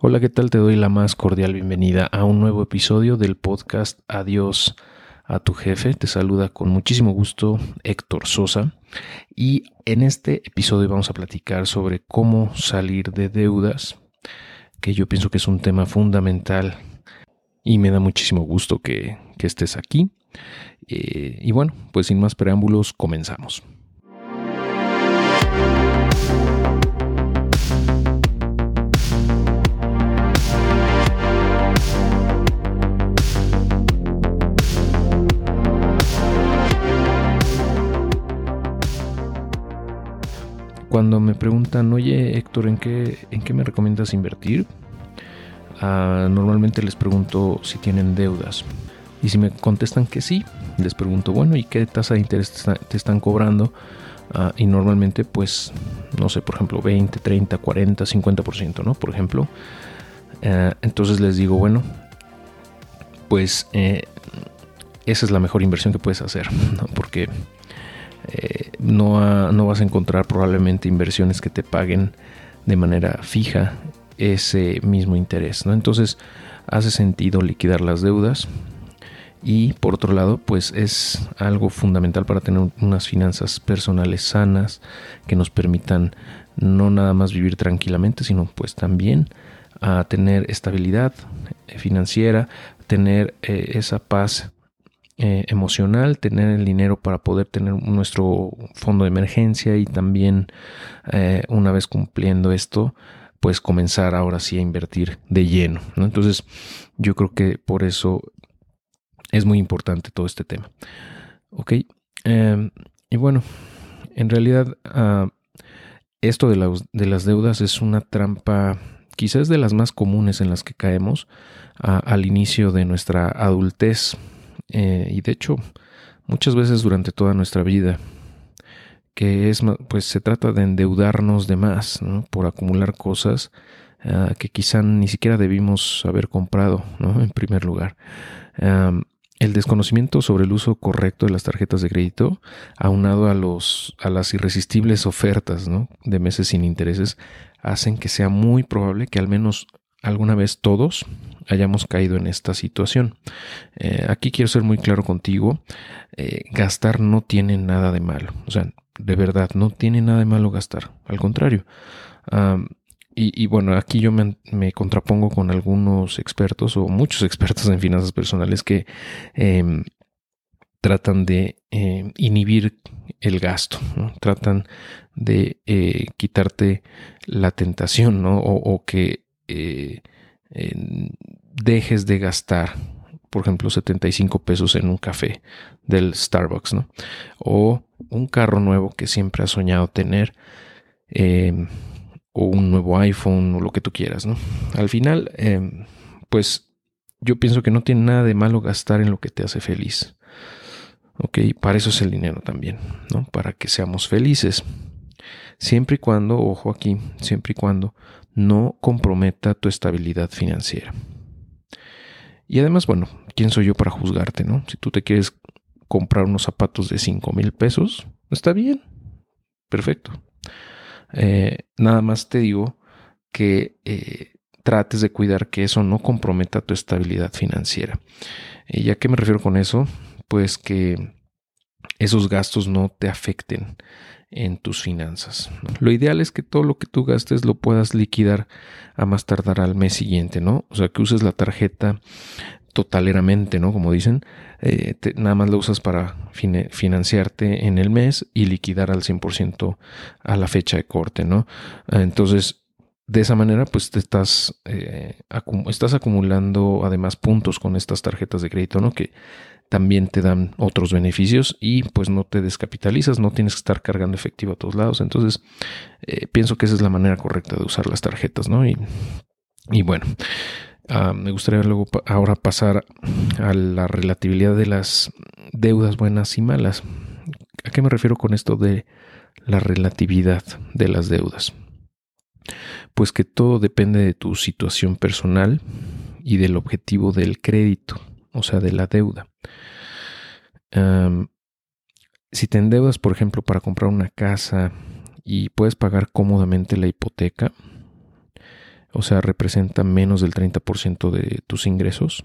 Hola, ¿qué tal? Te doy la más cordial bienvenida a un nuevo episodio del podcast Adiós a tu jefe. Te saluda con muchísimo gusto Héctor Sosa y en este episodio vamos a platicar sobre cómo salir de deudas, que yo pienso que es un tema fundamental y me da muchísimo gusto que, estés aquí. Eh, y bueno, pues sin más preámbulos, comenzamos. Cuando me preguntan, oye Héctor, ¿en qué, en qué me recomiendas invertir? Ah, normalmente les pregunto si tienen deudas. Y si me contestan que sí, les pregunto, bueno, ¿y qué tasa de interés te, están cobrando? Ah, y normalmente, pues, no sé, por ejemplo, 20, 30, 40, 50%, ¿no? Por ejemplo. Ah, entonces les digo, bueno, pues eh, esa es la mejor inversión que puedes hacer, ¿no? Porque eh, no, no vas a encontrar probablemente inversiones que te paguen de manera fija ese mismo interés. ¿no? Entonces hace sentido liquidar las deudas y por otro lado pues es algo fundamental para tener unas finanzas personales sanas que nos permitan no nada más vivir tranquilamente sino pues también a tener estabilidad financiera, tener eh, esa paz eh, emocional, tener el dinero para poder tener nuestro fondo de emergencia y también eh, una vez cumpliendo esto, pues comenzar ahora sí a invertir de lleno. Entonces yo creo que por eso es muy importante todo este tema. Ok, em, y bueno, en realidad ah, esto de, de, las deudas es una trampa quizás de las más comunes en las que caemos ah, al inicio de nuestra adultez eh, y de hecho muchas veces durante toda nuestra vida que es pues se trata de endeudarnos de más por acumular cosas ah, que quizá ni siquiera debimos haber comprado ¿no? en primer lugar el desconocimiento sobre el uso correcto de las tarjetas de crédito aunado a los a las irresistibles ofertas ¿no? de meses sin intereses hacen que sea muy probable que al menos alguna vez todos hayamos caído en esta situación. Eh, aquí quiero ser muy claro contigo, eh, gastar no tiene nada de malo, o sea, de verdad, no tiene nada de malo gastar, al contrario. y, bueno, aquí yo me, contrapongo con algunos expertos o muchos expertos en finanzas personales que em, tratan de em, inhibir el gasto, tratan de eh, quitarte la tentación, ¿no? o que dejes de gastar, por ejemplo, 75 pesos en un café del Starbucks, ¿no? O un carro nuevo que siempre has soñado tener, em, o un nuevo iPhone, o lo que tú quieras, ¿no? Al final, em, pues yo pienso que no tiene nada de malo gastar en lo que te hace feliz. Ok, para eso es el dinero también, ¿no? Para que seamos felices. Siempre y cuando, ojo aquí, siempre y cuando no comprometa tu estabilidad financiera. Y además, bueno, ¿quién soy yo para juzgarte, no? Si tú te quieres comprar unos zapatos de 5 mil pesos, está bien, perfecto. Eh, nada más te digo que eh, trates de cuidar que eso no comprometa tu estabilidad financiera. ¿Y a qué me refiero con eso? Pues que esos gastos no te afecten en tus finanzas. Lo ideal es que todo lo que tú gastes lo puedas liquidar a más tardar al mes siguiente, ¿no? O sea, que uses la tarjeta totaleramente, ¿no? Como dicen, eh, nada más la usas para financiarte en el mes y liquidar al 100% a la fecha de corte, ¿no? Entonces, de esa manera, pues te estás, eh, estás acumulando además puntos con estas tarjetas de crédito, ¿no? Que también te dan otros beneficios y pues no te descapitalizas, no tienes que estar cargando efectivo a todos lados. Entonces, eh, pienso que esa es la manera correcta de usar las tarjetas, ¿no? Y, y bueno, ah, me gustaría luego ahora pasar a la relatividad de las deudas buenas y malas. ¿A qué me refiero con esto de la relatividad de las deudas? Pues que todo depende de tu situación personal y del objetivo del crédito o sea, de la deuda. si te endeudas, por ejemplo, para comprar una casa y puedes pagar cómodamente la hipoteca, o sea, representa menos del 30% de tus ingresos,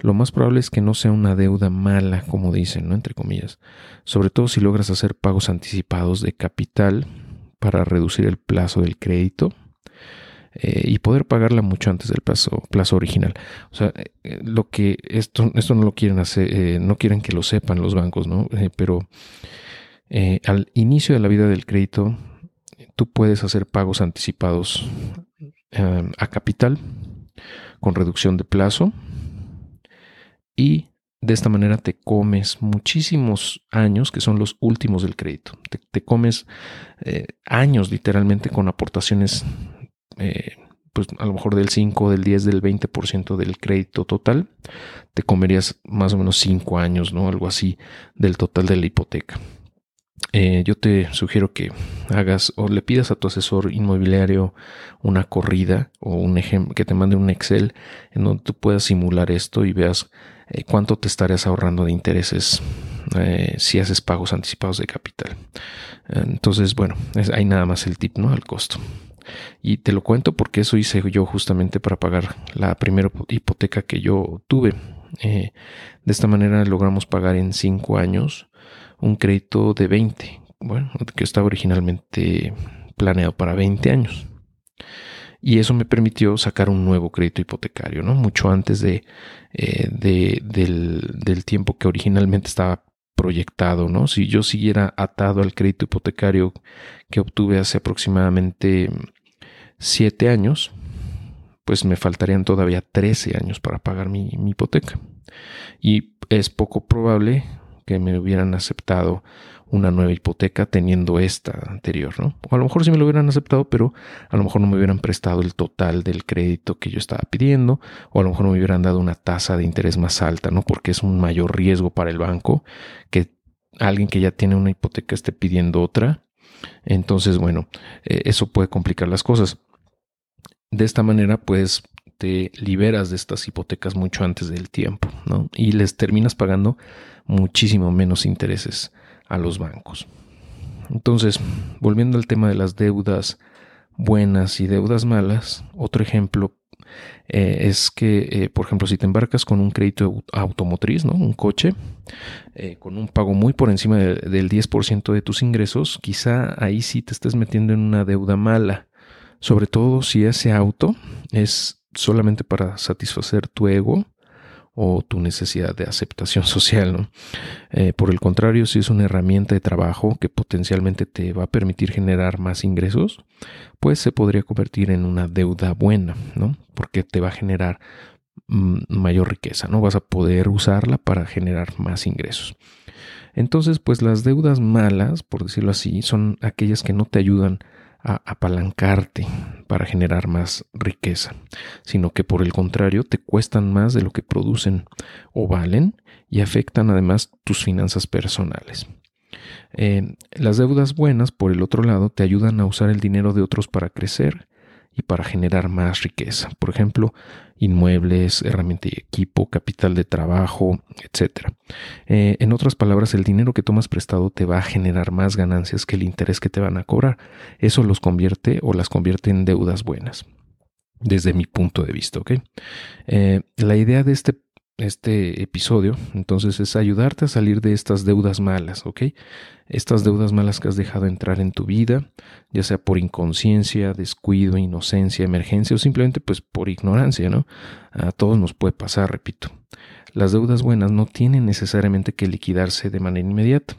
lo más probable es que no sea una deuda mala, como dicen, ¿no? Entre comillas. Sobre todo si logras hacer pagos anticipados de capital para reducir el plazo del crédito eh, y poder pagarla mucho antes del plazo, plazo original. O sea, eh, lo que esto, esto no lo quieren hacer, eh, no quieren que lo sepan los bancos, ¿no? pero al inicio de la vida del crédito, tú puedes hacer pagos anticipados a capital con reducción de plazo y de esta manera te comes muchísimos años que son los últimos del crédito. Te, comes años literalmente con aportaciones eh, pues a lo mejor del 5, del 10, del 20% del crédito total, te comerías más o menos 5 años, ¿no? Algo así del total de la hipoteca. Eh, yo te sugiero que hagas o le pidas a tu asesor inmobiliario una corrida o un ejemplo que te mande un Excel en donde tú puedas simular esto y veas eh, cuánto te estarías ahorrando de intereses si haces pagos anticipados de capital. entonces, bueno, es, hay nada más el tip, ¿no? Al costo. Y te lo cuento porque eso hice yo justamente para pagar la primera hipoteca que yo tuve. Eh, de esta manera logramos pagar en 5 años un crédito de 20, bueno, que estaba originalmente planeado para 20 años. Y eso me permitió sacar un nuevo crédito hipotecario, ¿no? Mucho antes de, eh, del, del tiempo que originalmente estaba proyectado, ¿no? Si yo siguiera atado al crédito hipotecario que obtuve hace aproximadamente siete años, pues me faltarían todavía 13 años para pagar mi, hipoteca. Y es poco probable que me hubieran aceptado una nueva hipoteca teniendo esta anterior, ¿no? O a lo mejor sí me lo hubieran aceptado, pero a lo mejor no me hubieran prestado el total del crédito que yo estaba pidiendo, o a lo mejor no me hubieran dado una tasa de interés más alta, ¿no? Porque es un mayor riesgo para el banco que alguien que ya tiene una hipoteca esté pidiendo otra. Entonces, bueno, eh, eso puede complicar las cosas. De esta manera, pues te liberas de estas hipotecas mucho antes del tiempo, ¿no? Y les terminas pagando muchísimo menos intereses a los bancos. Entonces, volviendo al tema de las deudas buenas y deudas malas, otro ejemplo eh, es que, eh, por ejemplo, si te embarcas con un crédito automotriz, ¿no? un coche, eh, con un pago muy por encima del 10% de tus ingresos, quizá ahí sí te estés metiendo en una deuda mala, sobre todo si ese auto es solamente para satisfacer tu ego o tu necesidad de aceptación social. ¿no? Eh, por el contrario, si es una herramienta de trabajo que potencialmente te va a permitir generar más ingresos, pues se podría convertir en una deuda buena, ¿no? porque te va a generar mm, mayor riqueza, ¿no? Vas a poder usarla para generar más ingresos. Entonces, pues las deudas malas, por decirlo así, son aquellas que no te ayudan a apalancarte para generar más riqueza, sino que por el contrario te cuestan más de lo que producen o valen y afectan además tus finanzas personales. Eh, las deudas buenas, por el otro lado, te ayudan a usar el dinero de otros para crecer y para generar más riqueza. Por ejemplo, inmuebles, herramienta y equipo, capital de trabajo, etc. Eh, en otras palabras, el dinero que tomas prestado te va a generar más ganancias que el interés que te van a cobrar. Eso los convierte o las convierte en deudas buenas desde mi punto de vista. Eh, la idea de este este episodio, entonces es ayudarte a salir de estas deudas malas, ¿ok? Estas deudas malas que has dejado entrar en tu vida, ya sea por inconsciencia, descuido, inocencia, emergencia o simplemente pues por ignorancia, ¿no? A todos nos puede pasar, repito. Las deudas buenas no tienen necesariamente que liquidarse de manera inmediata,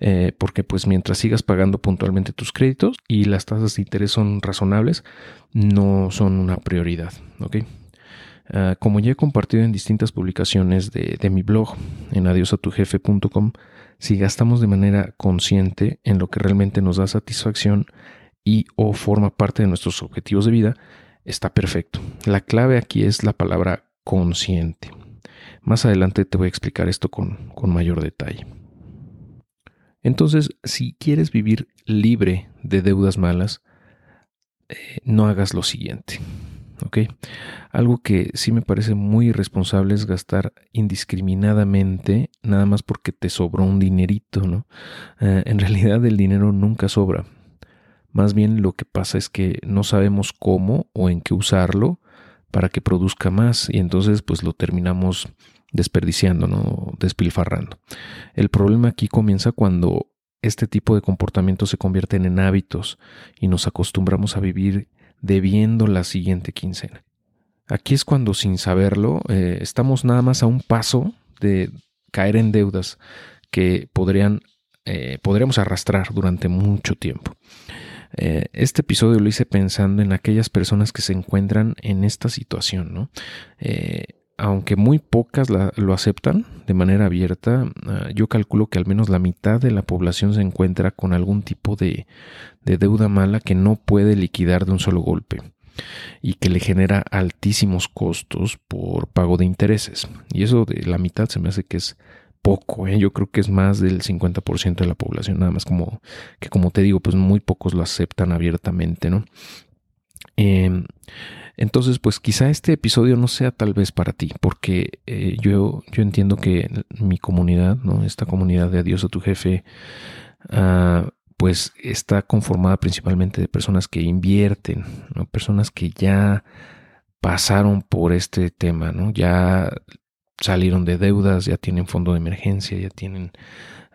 eh, porque pues mientras sigas pagando puntualmente tus créditos y las tasas de interés son razonables, no son una prioridad, ¿ok? Ah, como ya he compartido en distintas publicaciones de, mi blog en adiosatujefe.com, si gastamos de manera consciente en lo que realmente nos da satisfacción y o forma parte de nuestros objetivos de vida, está perfecto. La clave aquí es la palabra consciente. Más adelante te voy a explicar esto con, mayor detalle. Entonces, si quieres vivir libre de deudas malas, eh, no hagas lo siguiente. Algo que sí me parece muy irresponsable es gastar indiscriminadamente nada más porque te sobró un dinerito, ¿no? Eh, en realidad el dinero nunca sobra. Más bien lo que pasa es que no sabemos cómo o en qué usarlo para que produzca más y entonces pues lo terminamos desperdiciando, ¿no? despilfarrando. El problema aquí comienza cuando este tipo de comportamientos se convierten en hábitos y nos acostumbramos a vivir debiendo la siguiente quincena. Aquí es cuando sin saberlo eh, estamos nada más a un paso de caer en deudas que podrían, eh, podríamos arrastrar durante mucho tiempo. Eh, este episodio lo hice pensando en aquellas personas que se encuentran en esta situación, ¿no? Aunque muy pocas lo aceptan de manera abierta, ah, yo calculo que al menos la mitad de la población se encuentra con algún tipo de, deuda mala que no puede liquidar de un solo golpe y que le genera altísimos costos por pago de intereses. Y eso de la mitad se me hace que es poco, ¿eh? yo creo que es más del 50% de la población, nada más como que como te digo, pues muy pocos lo aceptan abiertamente, ¿no? Em, entonces, pues quizá este episodio no sea tal vez para ti, porque eh, yo, yo entiendo que mi comunidad, ¿no? esta comunidad de Adiós a tu jefe, ah, pues está conformada principalmente de personas que invierten, ¿no? personas que ya pasaron por este tema, ¿no? ya salieron de deudas, ya tienen fondo de emergencia, ya tienen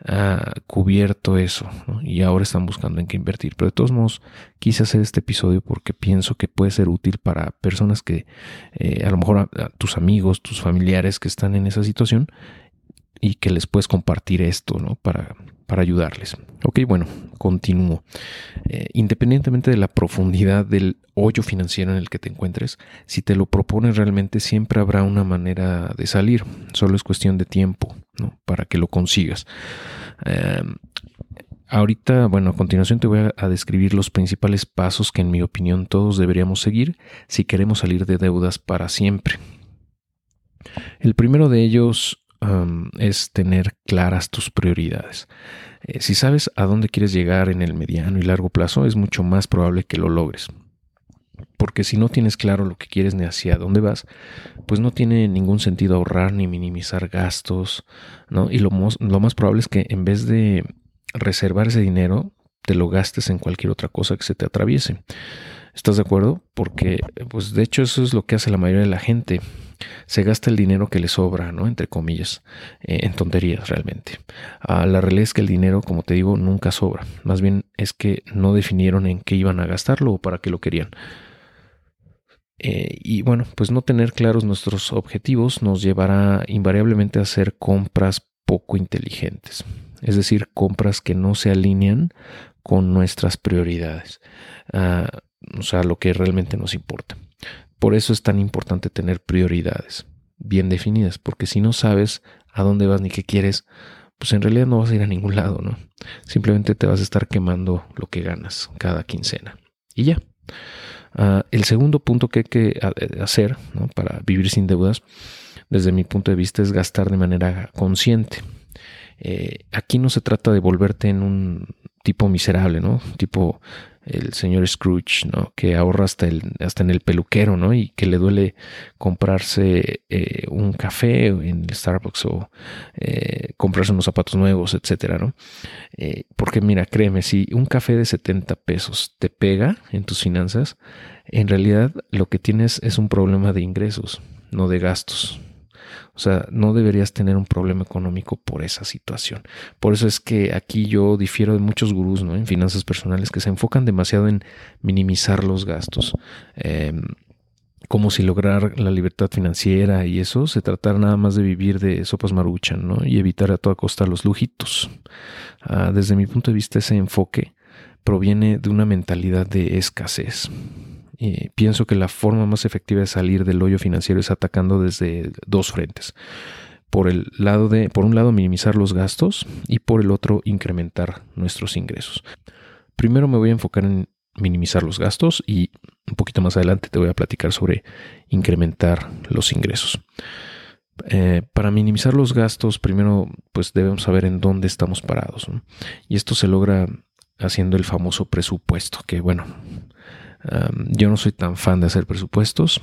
ha cubierto eso y ahora están buscando en qué invertir. Pero de todos modos, quise hacer este episodio porque pienso que puede ser útil para personas que eh, a lo mejor tus amigos, tus familiares que están en esa situación y que les puedes compartir esto ¿no? para, para ayudarles. Ok, bueno, continúo. Eh, independientemente de la profundidad del hoyo financiero en el que te encuentres, si te lo propones realmente siempre habrá una manera de salir. Solo es cuestión de tiempo ¿no? para que lo consigas. Em, ahorita, bueno, a continuación te voy a, describir los principales pasos que en mi opinión todos deberíamos seguir si queremos salir de deudas para siempre. El primero de ellos es tener claras tus prioridades. Eh, si sabes a dónde quieres llegar en el mediano y largo plazo, es mucho más probable que lo logres. Porque si no tienes claro lo que quieres ni hacia dónde vas, pues no tiene ningún sentido ahorrar ni minimizar gastos, ¿no? Y lo, lo más probable es que en vez de reservar ese dinero, te lo gastes en cualquier otra cosa que se te atraviese. ¿Estás de acuerdo? Porque, pues de hecho eso es lo que hace la mayoría de la gente. Se gasta el dinero que le sobra, ¿no? Entre comillas, eh, en tonterías realmente. Ah, la realidad es que el dinero, como te digo, nunca sobra. Más bien es que no definieron en qué iban a gastarlo o para qué lo querían. Eh, y bueno, pues no tener claros nuestros objetivos nos llevará invariablemente a hacer compras poco inteligentes. Es decir, compras que no se alinean con nuestras prioridades. Ah, o sea, lo que realmente nos importa. Por eso es tan importante tener prioridades bien definidas, porque si no sabes a dónde vas ni qué quieres, pues en realidad no vas a ir a ningún lado, ¿no? Simplemente te vas a estar quemando lo que ganas cada quincena. Y ya. Ah, el segundo punto que hay que eh, hacer para vivir sin deudas, desde mi punto de vista, es gastar de manera consciente. Eh, aquí no se trata de volverte en un tipo miserable, ¿no? Tipo el señor Scrooge, ¿no? Que ahorra hasta, el, hasta en el peluquero, ¿no? Y que le duele comprarse eh, un café en Starbucks o eh, comprarse unos zapatos nuevos, etcétera, ¿no? Eh, porque mira, créeme, si un café de 70 pesos te pega en tus finanzas, en realidad lo que tienes es un problema de ingresos, no de gastos. O sea, no deberías tener un problema económico por esa situación. Por eso es que aquí yo difiero de muchos gurús ¿no? en finanzas personales que se enfocan demasiado en minimizar los gastos. Em, como si lograr la libertad financiera y eso se tratara nada más de vivir de sopas maruchan ¿no? y evitar a toda costa los lujitos. Ah, desde mi punto de vista, ese enfoque proviene de una mentalidad de escasez pienso que la forma más efectiva de salir del hoyo financiero es atacando desde dos frentes. Por el lado de, por un lado, minimizar los gastos y por el otro, incrementar nuestros ingresos. Primero me voy a enfocar en minimizar los gastos y un poquito más adelante te voy a platicar sobre incrementar los ingresos. Eh, para minimizar los gastos, primero pues debemos saber en dónde estamos parados. Y esto se logra haciendo el famoso presupuesto, que bueno, yo no soy tan fan de hacer presupuestos.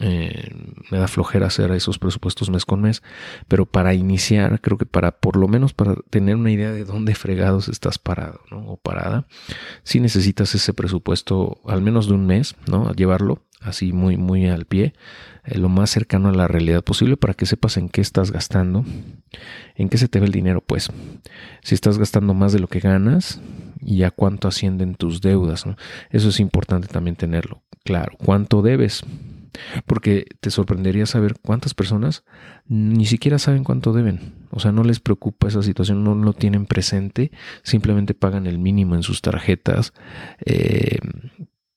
Eh, me da flojera hacer esos presupuestos mes con mes, pero para iniciar, creo que para por lo menos para tener una idea de dónde fregados estás parado o parada, si necesitas ese presupuesto al menos de un mes, ¿no? llevarlo así muy, muy al pie, eh, lo más cercano a la realidad posible para que sepas en qué estás gastando, en qué se te ve el dinero, pues. Si estás gastando más de lo que ganas y a cuánto ascienden tus deudas, Eso es importante también tenerlo claro. ¿Cuánto debes? Porque te sorprendería saber cuántas personas ni siquiera saben cuánto deben. O sea, no les preocupa esa situación, no lo tienen presente, simplemente pagan el mínimo en sus tarjetas. Eh,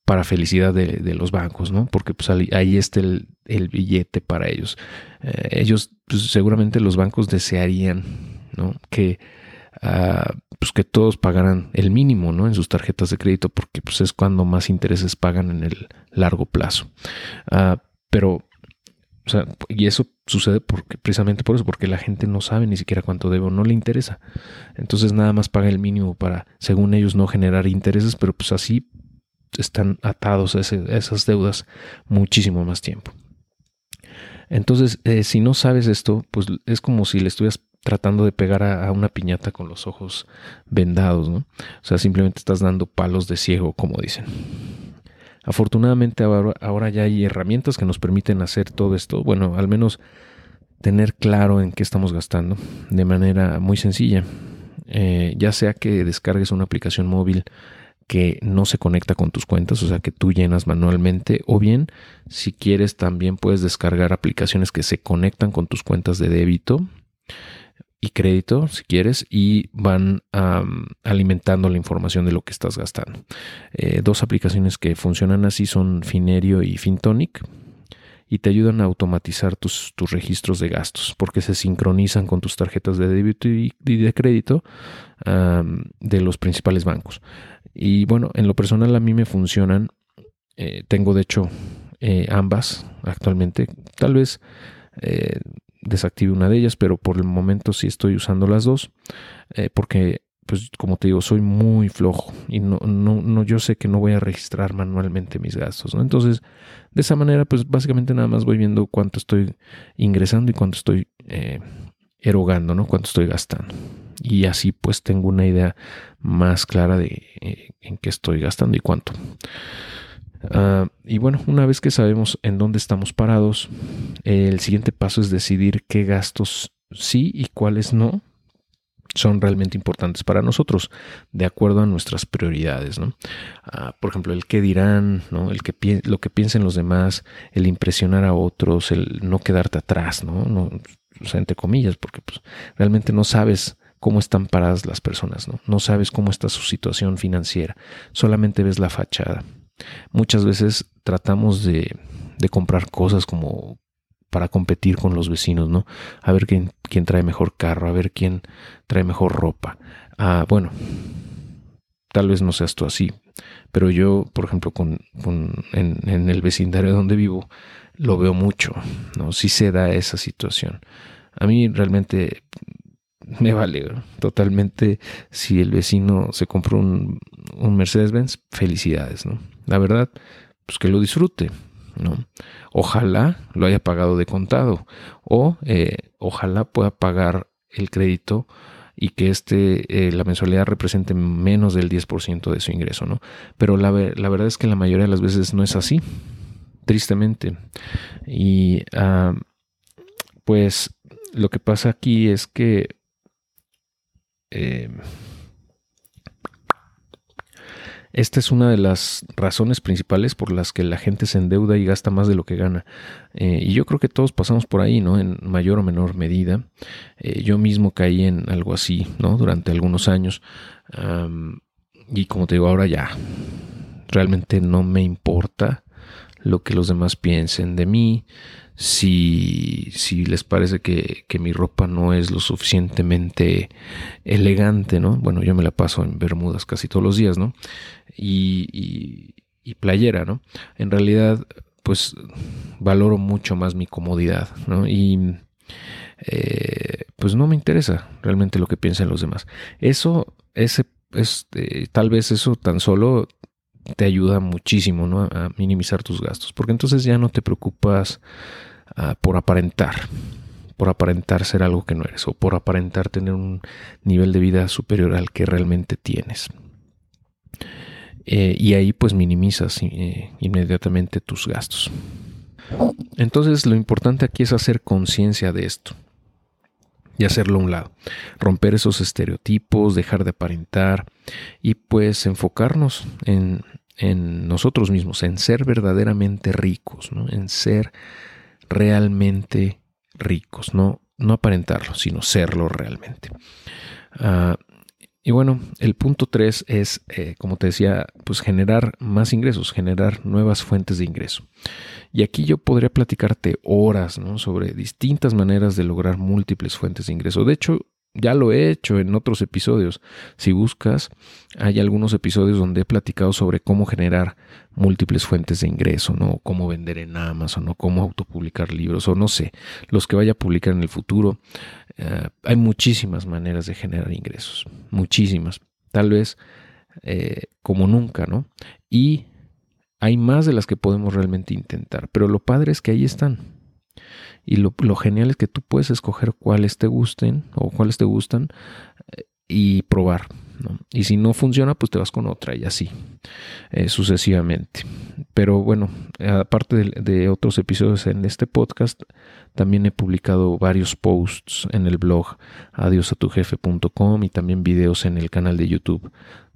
para felicidad de, los bancos, ¿no? Porque pues ahí está el, billete para ellos. Eh, ellos, pues, seguramente los bancos desearían, ¿no? Que, pues que todos pagaran el mínimo, ¿no? En sus tarjetas de crédito, porque pues es cuando más intereses pagan en el largo plazo. Ah, pero, o sea, y eso sucede precisamente por eso, porque la gente no sabe ni siquiera cuánto debe o no le interesa. Entonces nada más paga el mínimo para, según ellos, no generar intereses, pero pues así están atados a, esas deudas muchísimo más tiempo. Entonces, eh, si no sabes esto, pues es como si le estuvieras tratando de pegar a, una piñata con los ojos vendados, ¿no? O sea, simplemente estás dando palos de ciego, como dicen. Afortunadamente ahora, ya hay herramientas que nos permiten hacer todo esto, bueno, al menos tener claro en qué estamos gastando de manera muy sencilla. Eh, ya sea que descargues una aplicación móvil que no se conecta con tus cuentas, o sea que tú llenas manualmente, o bien si quieres también puedes descargar aplicaciones que se conectan con tus cuentas de débito y crédito, si quieres, y van alimentando la información de lo que estás gastando. Eh, dos aplicaciones que funcionan así son Finerio y Fintonic y te ayudan a automatizar tus, tus, registros de gastos porque se sincronizan con tus tarjetas de débito y, de crédito de los principales bancos. Y bueno, en lo personal a mí me funcionan. Eh, tengo de hecho eh, ambas actualmente. Tal vez desactive una de ellas, pero por el momento sí estoy usando las dos. porque, pues como te digo, soy muy flojo y no, no, no, yo sé que no voy a registrar manualmente mis gastos. Entonces, de esa manera, pues básicamente nada más voy viendo cuánto estoy ingresando y cuánto estoy erogando, ¿no? Cuánto estoy gastando y así pues tengo una idea más clara de eh, en qué estoy gastando y cuánto. Ah, y bueno, una vez que sabemos en dónde estamos parados, el siguiente paso es decidir qué gastos sí y cuáles no son realmente importantes para nosotros, de acuerdo a nuestras prioridades, ¿no? Ah, por ejemplo, el qué dirán, ¿no? El que lo que piensen los demás, el impresionar a otros, el no quedarte atrás, ¿no? entre comillas, porque pues, realmente no sabes cómo están paradas las personas, ¿no? No sabes cómo está su situación financiera, solamente ves la fachada. Muchas veces tratamos de, comprar cosas como para competir con los vecinos, ¿no? A ver quién, quién trae mejor carro, a ver quién trae mejor ropa. Ah, bueno, tal vez no seas tú así, pero yo, por ejemplo, con, en, en, el vecindario donde vivo, lo veo mucho, ¿no? Sí se da esa situación. A mí realmente me vale totalmente si el vecino se compró un, Mercedes-Benz, felicidades, ¿no? La verdad, pues que lo disfrute, ¿no? Ojalá lo haya pagado de contado o eh, ojalá pueda pagar el crédito y que este, eh, la mensualidad represente menos del 10% de su ingreso, ¿no? Pero la, la, verdad es que la mayoría de las veces no es así, tristemente. Y ah, pues lo que pasa aquí es que eh, esta es una de las razones principales por las que la gente se endeuda y gasta más de lo que gana. Eh, y yo creo que todos pasamos por ahí, ¿no? En mayor o menor medida. Eh, yo mismo caí en algo así, ¿no? Durante algunos años. y como te digo, ahora ya realmente no me importa lo que los demás piensen de mí si, si les parece que, mi ropa no es lo suficientemente elegante, ¿no? Bueno, yo me la paso en bermudas casi todos los días, ¿no? Y, y, playera, ¿no? En realidad, pues valoro mucho más mi comodidad, ¿no? Y eh, pues no me interesa realmente lo que piensen los demás. Eso, ese, este, tal vez eso tan solo te ayuda muchísimo ¿no? a minimizar tus gastos, porque entonces ya no te preocupas ah, por aparentar, por aparentar ser algo que no eres o por aparentar tener un nivel de vida superior al que realmente tienes. Eh, y ahí pues minimizas eh, inmediatamente tus gastos. Entonces lo importante aquí es hacer conciencia de esto y hacerlo a un lado. Romper esos estereotipos, dejar de aparentar y pues enfocarnos en, nosotros mismos, en ser verdaderamente ricos, en ser realmente ricos, no, no aparentarlo, sino serlo realmente. Ah, y bueno, el punto 3 es, eh, como te decía, pues generar más ingresos, generar nuevas fuentes de ingreso. Y aquí yo podría platicarte horas ¿no? sobre distintas maneras de lograr múltiples fuentes de ingreso. De hecho, ya lo he hecho en otros episodios. Si buscas, hay algunos episodios donde he platicado sobre cómo generar múltiples fuentes de ingreso, ¿no? Cómo vender en Amazon, o cómo autopublicar libros, o no sé, los que vaya a publicar en el futuro. Eh, hay muchísimas maneras de generar ingresos, muchísimas. Tal vez eh, como nunca, ¿no? Y hay más de las que podemos realmente intentar, pero lo padre es que ahí están y lo, genial es que tú puedes escoger cuáles te gusten o cuáles te gustan eh, y probar. Y si no funciona, pues te vas con otra y así, eh, sucesivamente. Pero bueno, aparte de, otros episodios en este podcast, también he publicado varios posts en el blog adiosatujefe.com y también videos en el canal de YouTube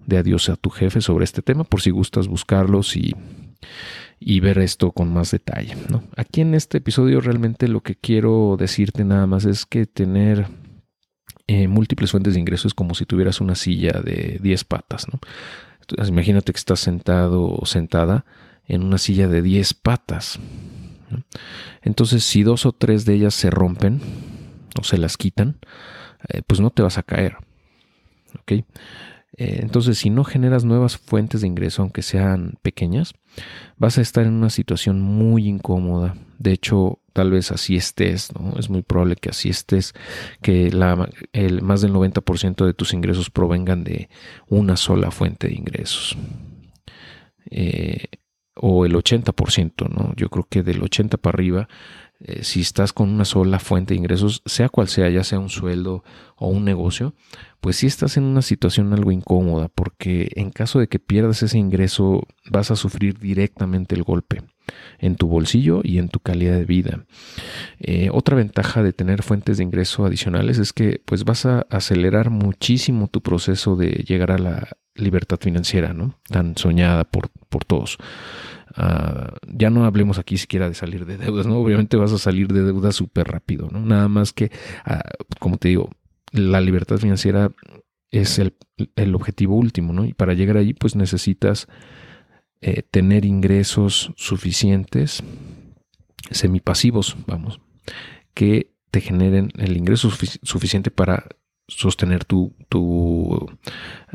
de Adiós a tu jefe sobre este tema, por si gustas buscarlos y y ver esto con más detalle. ¿no? Aquí en este episodio realmente lo que quiero decirte nada más es que tener eh, múltiples fuentes de ingresos es como si tuvieras una silla de 10 patas. ¿no? imagínate que estás sentado o sentada en una silla de 10 patas. Entonces, si dos o tres de ellas se rompen o se las quitan, eh, pues no te vas a caer. ¿ok? Eh, entonces, si no generas nuevas fuentes de ingreso, aunque sean pequeñas, vas a estar en una situación muy incómoda. De hecho, tal vez así estés, ¿no? Es muy probable que así estés, que la, el, más del 90% de tus ingresos provengan de una sola fuente de ingresos. Eh, o el 80%, ¿no? Yo creo que del 80 para arriba eh, si estás con una sola fuente de ingresos, sea cual sea, ya sea un sueldo o un negocio, pues si estás en una situación algo incómoda, porque en caso de que pierdas ese ingreso, vas a sufrir directamente el golpe en tu bolsillo y en tu calidad de vida. Eh, otra ventaja de tener fuentes de ingreso adicionales es que pues vas a acelerar muchísimo tu proceso de llegar a la libertad financiera, ¿no? Tan soñada por, por todos. Ah, ya no hablemos aquí siquiera de salir de deudas, ¿no? Obviamente vas a salir de deudas súper rápido, ¿no? Nada más que, ah, como te digo, la libertad financiera es el, objetivo último, ¿no? Y para llegar allí, pues necesitas eh, tener ingresos suficientes, semipasivos, vamos, que te generen el ingreso suficiente para sostener tu,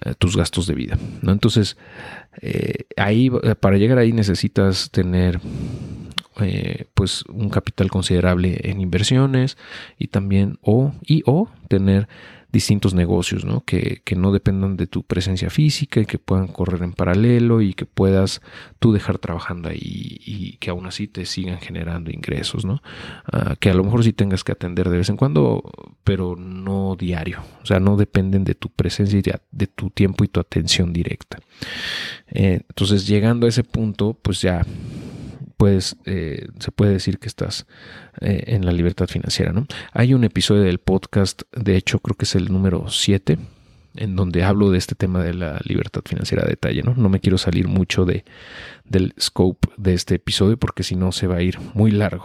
eh, tus gastos de vida. ¿no? Entonces, eh, ahí, para llegar ahí necesitas tener pues un capital considerable en inversiones y también o y o tener distintos negocios, ¿no? Que, no dependan de tu presencia física y que puedan correr en paralelo y que puedas tú dejar trabajando ahí y que aún así te sigan generando ingresos, ¿no? Ah, que a lo mejor sí tengas que atender de vez en cuando, pero no diario. O sea, no dependen de tu presencia y de, tu tiempo y tu atención directa. Eh, entonces, llegando a ese punto, pues ya pues se puede decir que estás eh, en la libertad financiera. ¿no? Hay un episodio del podcast, de hecho creo que es el número 7, en donde hablo de este tema de la libertad financiera a detalle. No, no me quiero salir mucho de, del scope de este episodio porque si no se va a ir muy largo.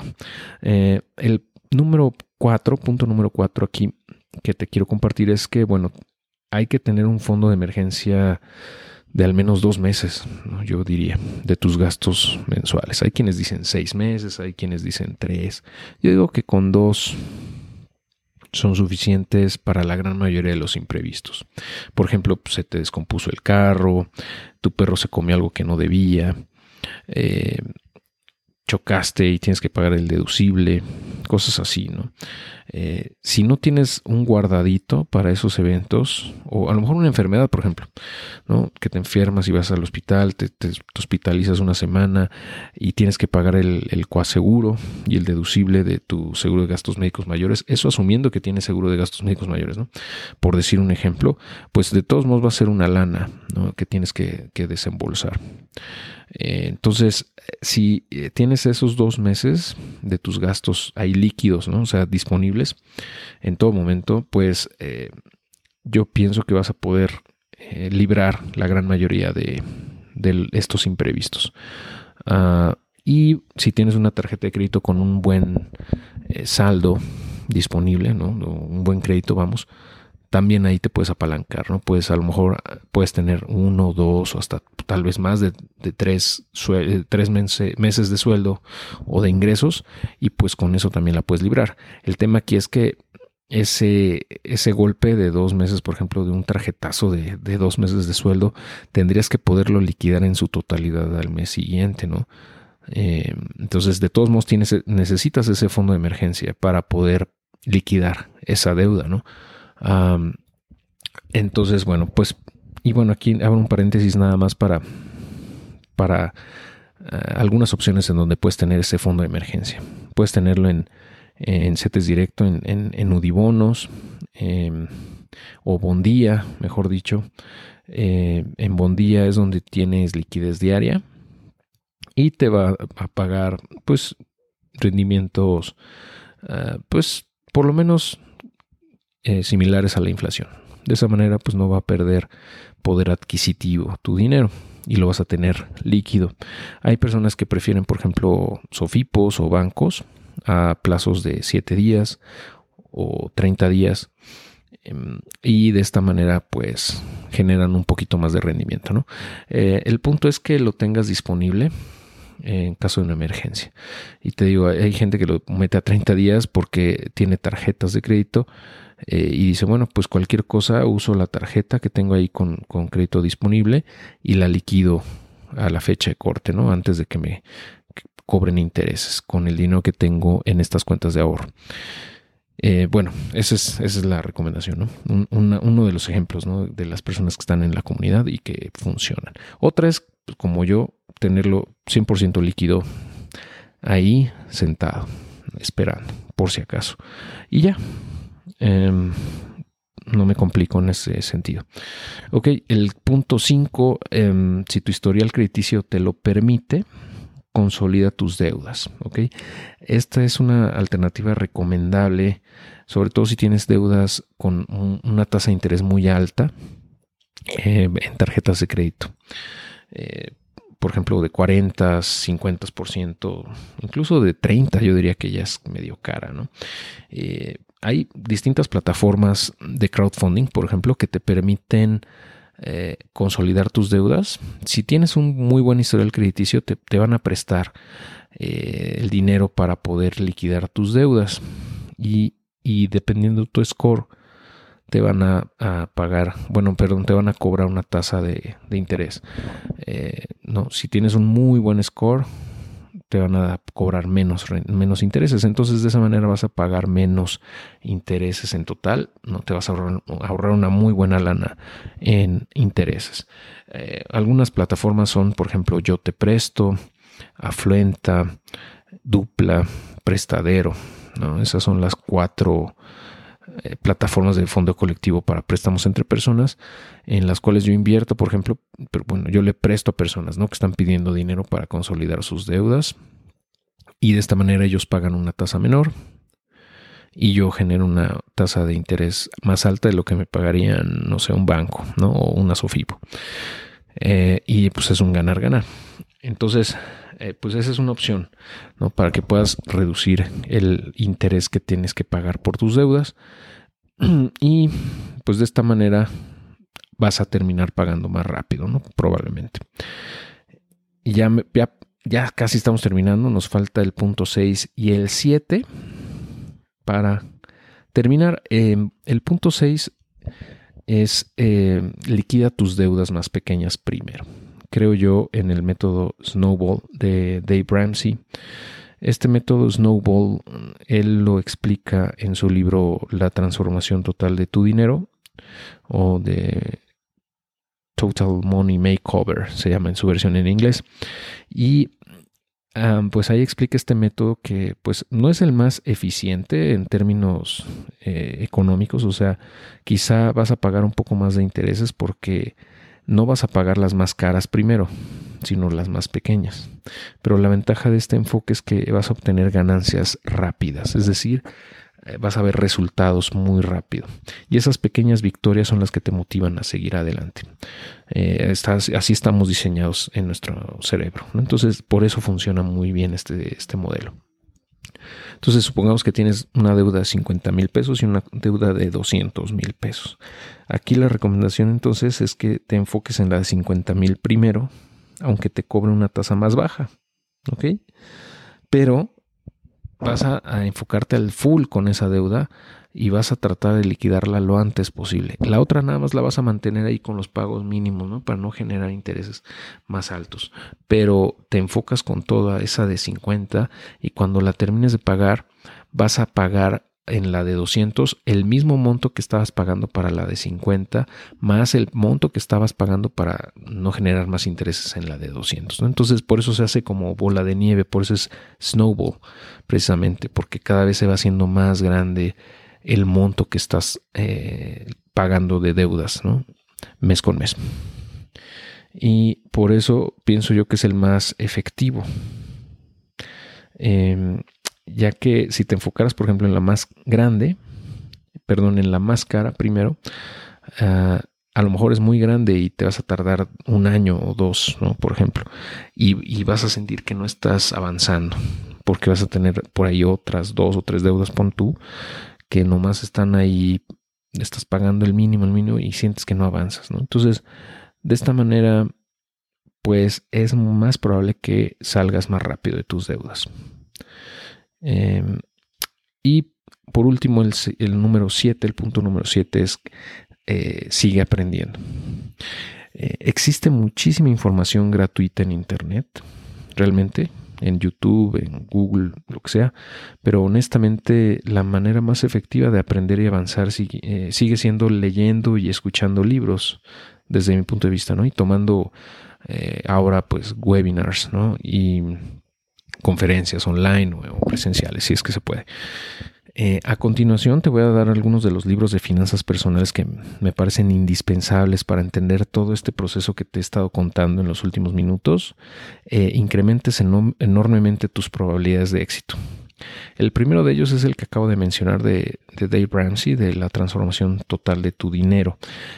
Eh, el número 4, punto número 4 aquí que te quiero compartir es que, bueno, hay que tener un fondo de emergencia de al menos dos meses, yo diría, de tus gastos mensuales. Hay quienes dicen seis meses, hay quienes dicen tres. Yo digo que con dos son suficientes para la gran mayoría de los imprevistos. Por ejemplo, pues, se te descompuso el carro, tu perro se comió algo que no debía, eh, chocaste y tienes que pagar el deducible, cosas así, ¿no? Eh, si no tienes un guardadito para esos eventos, o a lo mejor una enfermedad, por ejemplo, ¿no? que te enfermas y vas al hospital, te, hospitalizas una semana y tienes que pagar el, el, coaseguro y el deducible de tu seguro de gastos médicos mayores, eso asumiendo que tienes seguro de gastos médicos mayores, ¿no? por decir un ejemplo, pues de todos modos va a ser una lana que tienes que, desembolsar. Eh, entonces, si eh, tienes esos dos meses de tus gastos ahí líquidos, ¿no? O sea, disponibles en todo momento, pues eh, yo pienso que vas a poder librar la gran mayoría de, estos imprevistos. Ah, y si tienes una tarjeta de crédito con un buen saldo disponible, ¿no? Un buen crédito, vamos, también ahí te puedes apalancar, ¿no? Puedes a lo mejor puedes tener uno, dos o hasta tal vez más de, tres, tres meses de sueldo o de ingresos y pues con eso también la puedes librar. El tema aquí es que ese, ese golpe de dos meses, por ejemplo, de un tarjetazo de, dos meses de sueldo, tendrías que poderlo liquidar en su totalidad al mes siguiente, ¿no? Eh, entonces, de todos modos, tienes, necesitas ese fondo de emergencia para poder liquidar esa deuda, ¿no? Entonces, bueno, pues, y bueno, aquí abro un paréntesis nada más para, para eh, algunas opciones en donde puedes tener ese fondo de emergencia. Puedes tenerlo en, en CETES directo, en, en, Udibonos em, o Bondía, mejor dicho. Eh, en Bondía es donde tienes liquidez diaria y te va a pagar pues rendimientos eh, pues por lo menos eh, similares a la inflación. De esa manera, pues no va a perder poder adquisitivo tu dinero y lo vas a tener líquido. Hay personas que prefieren, por ejemplo, sofipos o bancos a plazos de 7 días o 30 días em, y de esta manera pues generan un poquito más de rendimiento. Eh, el punto es que lo tengas disponible en caso de una emergencia. Y te digo, hay gente que lo mete a 30 días porque tiene tarjetas de crédito eh, y dice, bueno, pues cualquier cosa uso la tarjeta que tengo ahí con, crédito disponible y la liquido a la fecha de corte, ¿no? Antes de que me cobren intereses con el dinero que tengo en estas cuentas de ahorro. Eh, bueno, esa es, esa es la recomendación, ¿no? uno de los ejemplos, ¿no? De las personas que están en la comunidad y que funcionan. Otra es, pues, como yo, tenerlo 100% líquido ahí sentado, esperando, por si acaso. Y ya, Em, no me complico en ese sentido. Ok, el punto 5, em, si tu historial crediticio te lo permite, consolida tus deudas. Ok, esta es una alternativa recomendable, sobre todo si tienes deudas con una tasa de interés muy alta em, en tarjetas de crédito. Eh, por ejemplo, de 40, 50%, incluso de 30, yo diría que ya es medio cara, ¿no? Eh, hay distintas plataformas de crowdfunding, por ejemplo, que te permiten eh, consolidar tus deudas. Si tienes un muy buen historial crediticio, te, van a prestar eh, el dinero para poder liquidar tus deudas. Y, dependiendo de tu score, te van a, pagar, bueno, perdón, te van a cobrar una tasa de, interés. Eh, no, si tienes un muy buen score, te van a cobrar menos, menos intereses. Entonces de esa manera vas a pagar menos intereses en total. No te vas a ahorrar, una muy buena lana en intereses. Eh, algunas plataformas son, por ejemplo, Yo Te Presto, Afluenta, Dupla, Prestadero. ¿no? Esas son las cuatro eh, plataformas de fondo colectivo para préstamos entre personas en las cuales yo invierto, por ejemplo, pero bueno, yo le presto a personas ¿no? que están pidiendo dinero para consolidar sus deudas y de esta manera ellos pagan una tasa menor y yo genero una tasa de interés más alta de lo que me pagarían, no sé, un banco ¿no? o una Sofipo. Eh, y pues es un ganar-ganar. Entonces, eh, pues esa es una opción, ¿no? Para que puedas reducir el interés que tienes que pagar por tus deudas. Y pues de esta manera vas a terminar pagando más rápido, ¿no? Probablemente. Y ya, ya, casi estamos terminando. Nos falta el punto 6 y el 7 para terminar. Em, el punto 6 es eh, liquida tus deudas más pequeñas primero creo yo, en el método Snowball de Dave Ramsey. Este método Snowball, él lo explica en su libro La transformación total de tu dinero o de Total Money Makeover, se llama en su versión en inglés. Y pues ahí explica este método que pues no es el más eficiente en términos eh, económicos, o sea, quizá vas a pagar un poco más de intereses porque no vas a pagar las más caras primero, sino las más pequeñas. Pero la ventaja de este enfoque es que vas a obtener ganancias rápidas, es decir, eh, vas a ver resultados muy rápido. Y esas pequeñas victorias son las que te motivan a seguir adelante. Eh, así estamos diseñados en nuestro cerebro. Entonces, por eso funciona muy bien este, este modelo. Entonces, supongamos que tienes una deuda de 50 mil pesos y una deuda de 200 mil pesos. Aquí la recomendación entonces es que te enfoques en la de 50 mil primero, aunque te cobre una tasa más baja. ¿Ok? Pero vas a, enfocarte al full con esa deuda y vas a tratar de liquidarla lo antes posible. La otra nada más la vas a mantener ahí con los pagos mínimos, ¿no? Para no generar intereses más altos. Pero te enfocas con toda esa de 50 y cuando la termines de pagar, vas a pagar en la de 200 el mismo monto que estabas pagando para la de 50 más el monto que estabas pagando para no generar más intereses en la de 200. Entonces por eso se hace como bola de nieve, por eso es snowball precisamente, porque cada vez se va haciendo más grande el monto que estás eh, pagando de deudas ¿no? mes con mes. Y por eso pienso yo que es el más efectivo. Em, ya que si te enfocaras, por ejemplo, en la más grande, perdón, en la más cara primero, ah, a lo mejor es muy grande y te vas a tardar un año o dos, ¿no? Por ejemplo, y, vas a sentir que no estás avanzando, porque vas a tener por ahí otras dos o tres deudas, pon tú, que nomás están ahí, estás pagando el mínimo, el mínimo y sientes que no avanzas, ¿no? Entonces, de esta manera, pues es más probable que salgas más rápido de tus deudas. Em, y por último, el, número 7, el punto número 7 es eh, sigue aprendiendo. Eh, existe muchísima información gratuita en Internet, realmente, en YouTube, en Google, lo que sea, pero honestamente la manera más efectiva de aprender y avanzar sigue, eh, sigue siendo leyendo y escuchando libros, desde mi punto de vista, ¿no? Y tomando ahora pues webinars, ¿no? Y conferencias online o presenciales, si es que se puede. Eh, a continuación te voy a dar algunos de los libros de finanzas personales que me parecen indispensables para entender todo este proceso que te he estado contando en los últimos minutos. Eh, incrementes enormemente tus probabilidades de éxito. El primero de ellos es el que acabo de mencionar de, Dave Ramsey, de la transformación total de tu dinero.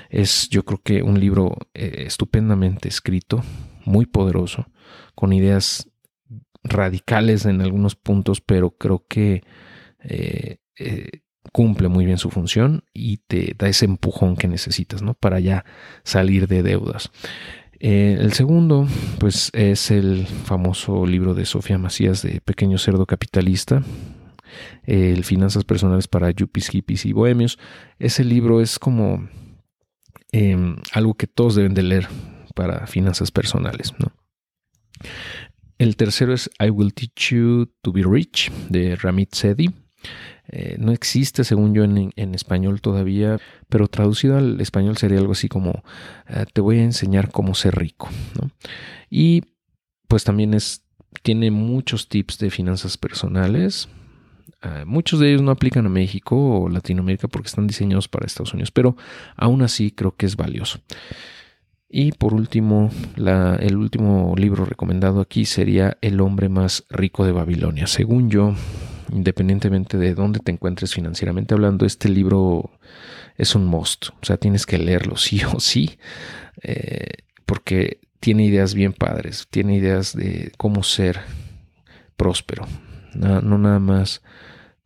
Es yo creo que un libro eh, estupendamente escrito, muy poderoso, con ideas radicales en algunos puntos, pero creo que eh, eh, cumple muy bien su función y te da ese empujón que necesitas, ¿no? Para ya salir de deudas. Eh, el segundo, pues, es el famoso libro de Sofía Macías de Pequeño Cerdo Capitalista. El Finanzas Personales para Yuppies, Hippies y Bohemios. Ese libro es como em, algo que todos deben de leer para finanzas personales. El tercero es I Will Teach You to Be Rich de Ramit Sethi. Eh, no existe, según yo, en, español todavía, pero traducido al español sería algo así como eh, te voy a enseñar cómo ser rico. Y pues también es, tiene muchos tips de finanzas personales. Eh, muchos de ellos no aplican a México o Latinoamérica porque están diseñados para Estados Unidos, pero aún así creo que es valioso. Y por último, el último libro recomendado aquí sería El hombre más rico de Babilonia. Según yo, independientemente de dónde te encuentres financieramente hablando, este libro es un must. O sea, tienes que leerlo sí o sí, eh, porque tiene ideas bien padres, tiene ideas de cómo ser próspero. No, no nada más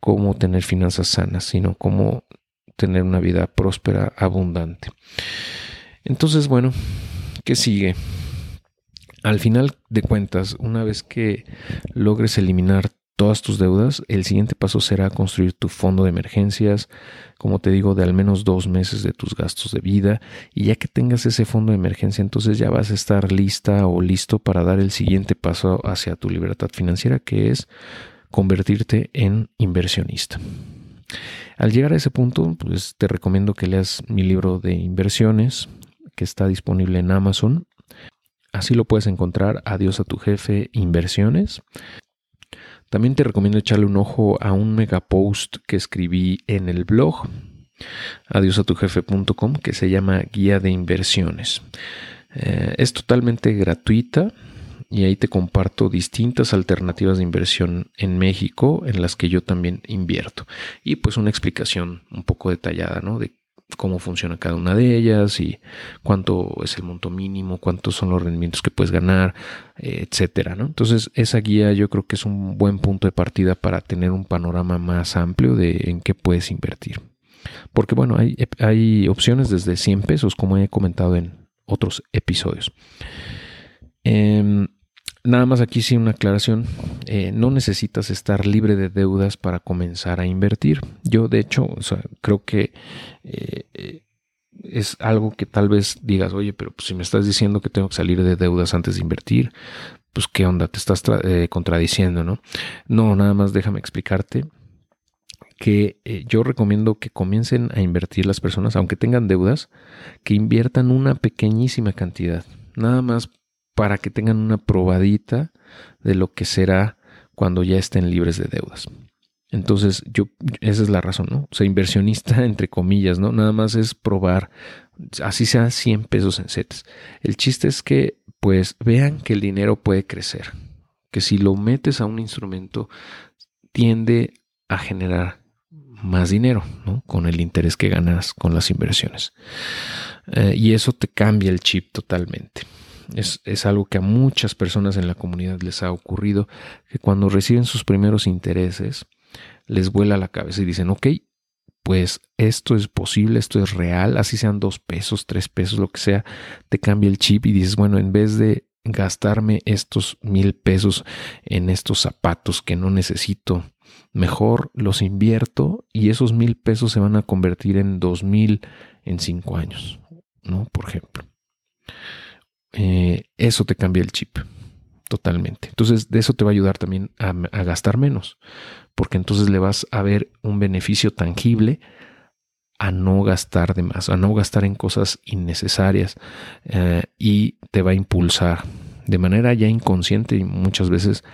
cómo tener finanzas sanas, sino cómo tener una vida próspera, abundante. Entonces, bueno, ¿qué sigue? Al final de cuentas, una vez que logres eliminar todas tus deudas, el siguiente paso será construir tu fondo de emergencias, como te digo, de al menos dos meses de tus gastos de vida. Y ya que tengas ese fondo de emergencia, entonces ya vas a estar lista o listo para dar el siguiente paso hacia tu libertad financiera, que es convertirte en inversionista. Al llegar a ese punto, pues te recomiendo que leas mi libro de inversiones, que está disponible en Amazon. Así lo puedes encontrar, Adiós a tu jefe, inversiones. También te recomiendo echarle un ojo a un mega post que escribí en el blog adiosatujefe.com que se llama Guía de Inversiones. Eh, es totalmente gratuita y ahí te comparto distintas alternativas de inversión en México en las que yo también invierto. Y pues una explicación un poco detallada ¿no? Cómo funciona cada una de ellas y cuánto es el monto mínimo, cuántos son los rendimientos que puedes ganar, etcétera, ¿no? Entonces, esa guía yo creo que es un buen punto de partida para tener un panorama más amplio de en qué puedes invertir. Porque bueno, hay, hay opciones desde 100 pesos, como he comentado en otros episodios. Eh, Nada más aquí sí una aclaración. Eh, no necesitas estar libre de deudas para comenzar a invertir. Yo de hecho creo que eh, eh, es algo que tal vez digas, oye, pero pues, si me estás diciendo que tengo que salir de deudas antes de invertir, pues qué onda, te estás contradiciendo, ¿no? No, nada más déjame explicarte que yo recomiendo que comiencen a invertir las personas, aunque tengan deudas, que inviertan una pequeñísima cantidad, nada más para que tengan una probadita de lo que será cuando ya estén libres de deudas. Entonces, yo, esa es la razón, ¿no? O sea, inversionista, entre comillas, ¿no? Nada más es probar, así sea 100 pesos en sets. El chiste es que, pues, vean que el dinero puede crecer. Que si lo metes a un instrumento, tiende a generar más dinero, ¿no? Con el interés que ganas con las inversiones. Eh, y eso te cambia el chip totalmente. Es, algo que a muchas personas en la comunidad les ha ocurrido, que cuando reciben sus primeros intereses, les vuela la cabeza y dicen, ok, pues esto es posible, esto es real, así sean dos pesos, tres pesos, lo que sea, te cambia el chip y dices, bueno, en vez de gastarme estos mil pesos en estos zapatos que no necesito, mejor los invierto y esos mil pesos se van a convertir en dos mil en cinco años, ¿no? Por ejemplo. Eh, eso te cambia el chip totalmente. Entonces, de eso te va a ayudar también a, gastar menos, porque entonces le vas a ver un beneficio tangible a no gastar de más, a no gastar en cosas innecesarias eh, y te va a impulsar de manera ya inconsciente y muchas veces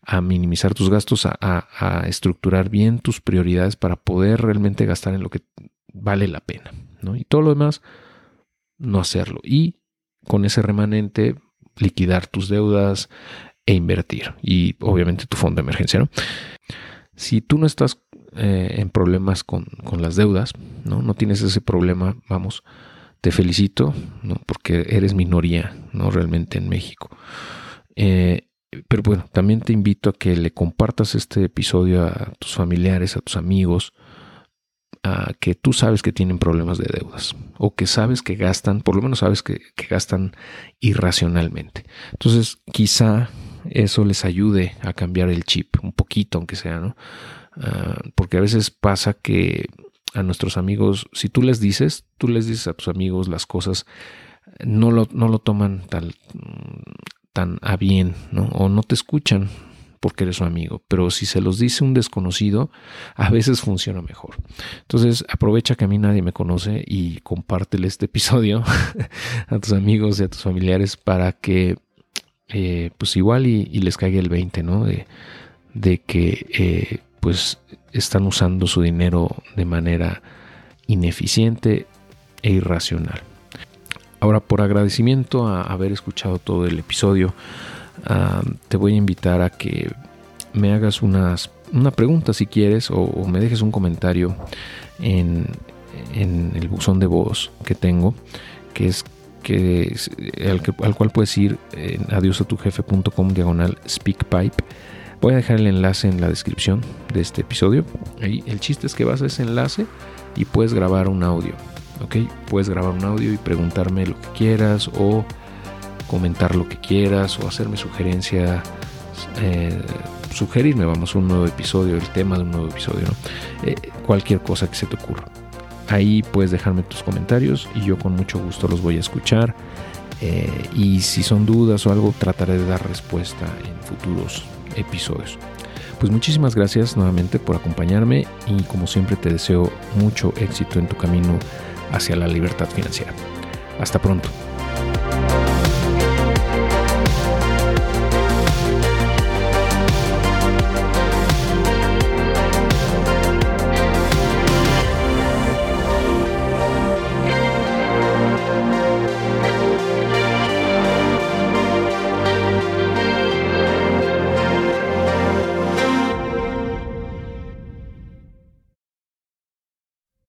a minimizar tus gastos, a, a, estructurar bien tus prioridades para poder realmente gastar en lo que vale la pena. ¿no? Y todo lo demás, no hacerlo. Y con ese remanente liquidar tus deudas e invertir. Y obviamente tu fondo de emergencia. Si tú no estás eh, en problemas con, las deudas, ¿no? No tienes ese problema, vamos, te felicito, ¿no? Porque eres minoría, ¿no? Realmente en México. Eh, pero bueno, también te invito a que le compartas este episodio a tus familiares, a tus amigos, que tú sabes que tienen problemas de deudas o que sabes que gastan, por lo menos sabes que, gastan irracionalmente. Entonces, quizá eso les ayude a cambiar el chip un poquito, aunque sea, ¿no? Ah, porque a veces pasa que a nuestros amigos, si tú les dices, tú les dices a tus amigos las cosas, no lo, no lo toman tal, tan a bien, ¿no? O no te escuchan, porque eres su amigo, pero si se los dice un desconocido, a veces funciona mejor. Entonces aprovecha que a mí nadie me conoce y compártele este episodio a tus amigos y a tus familiares para que eh, pues igual y, les caiga el 20, ¿no? De, que eh, pues están usando su dinero de manera ineficiente e irracional. Ahora, por agradecimiento a haber escuchado todo el episodio, te voy a invitar a que me hagas unas, una pregunta si quieres o, me dejes un comentario en, el buzón de voz que tengo, que es que, al, cual puedes ir en adiosatujefe.com diagonal speakpipe. Voy a dejar el enlace en la descripción de este episodio. Ahí, el chiste es que vas a ese enlace y puedes grabar un audio. ¿ok? Puedes grabar un audio y preguntarme lo que quieras o comentar lo que quieras o hacerme sugerencia, eh, sugerirme, vamos, un nuevo episodio, el tema de un nuevo episodio. Eh, cualquier cosa que se te ocurra. Ahí puedes dejarme tus comentarios y yo con mucho gusto los voy a escuchar. Eh, y si son dudas o algo, trataré de dar respuesta en futuros episodios. Pues muchísimas gracias nuevamente por acompañarme y como siempre te deseo mucho éxito en tu camino hacia la libertad financiera. Hasta pronto.